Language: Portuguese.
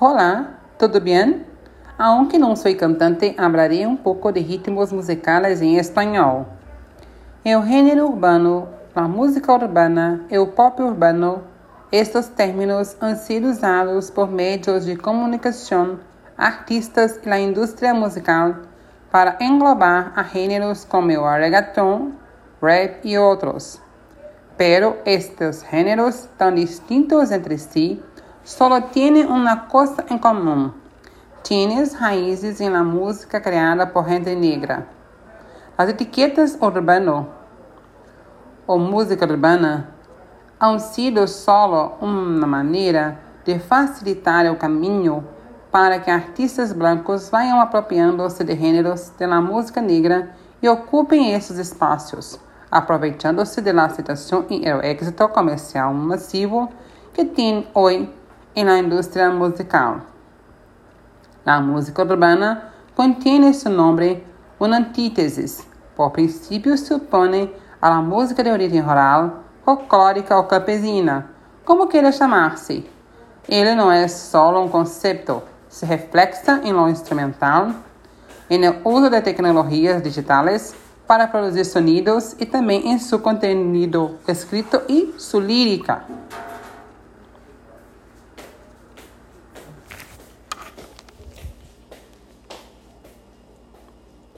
Olá, tudo bem? Aunque não sou cantante, hablaré um pouco de ritmos musicais em espanhol. O gênero urbano, a música urbana e o pop urbano, estes términos han sido usados por meios de comunicação, artistas e a indústria musical para englobar a gêneros como o reggaeton, rap e outros. Pero estes géneros tan distintos entre sí solo tienen una cosa en común. Tienen raíces en la música creada por gente negra. As etiquetas urbano ou música urbana han sido solo uma maneira de facilitar o caminho para que artistas brancos vayam apropriando-se de gêneros da música negra e ocupem esses espaços aproveitando-se da situação e o êxito comercial massivo que tem hoje na indústria musical. A música urbana contém esse nome uma antítese. Por princípio, supõe a música de origem rural, folclórica ou campesina, como queira chamar-se. Ele não é só um conceito, se reflexa em lo instrumental, no uso de tecnologias digitais para produzir sonidos e também em seu conteúdo escrito e sua lírica.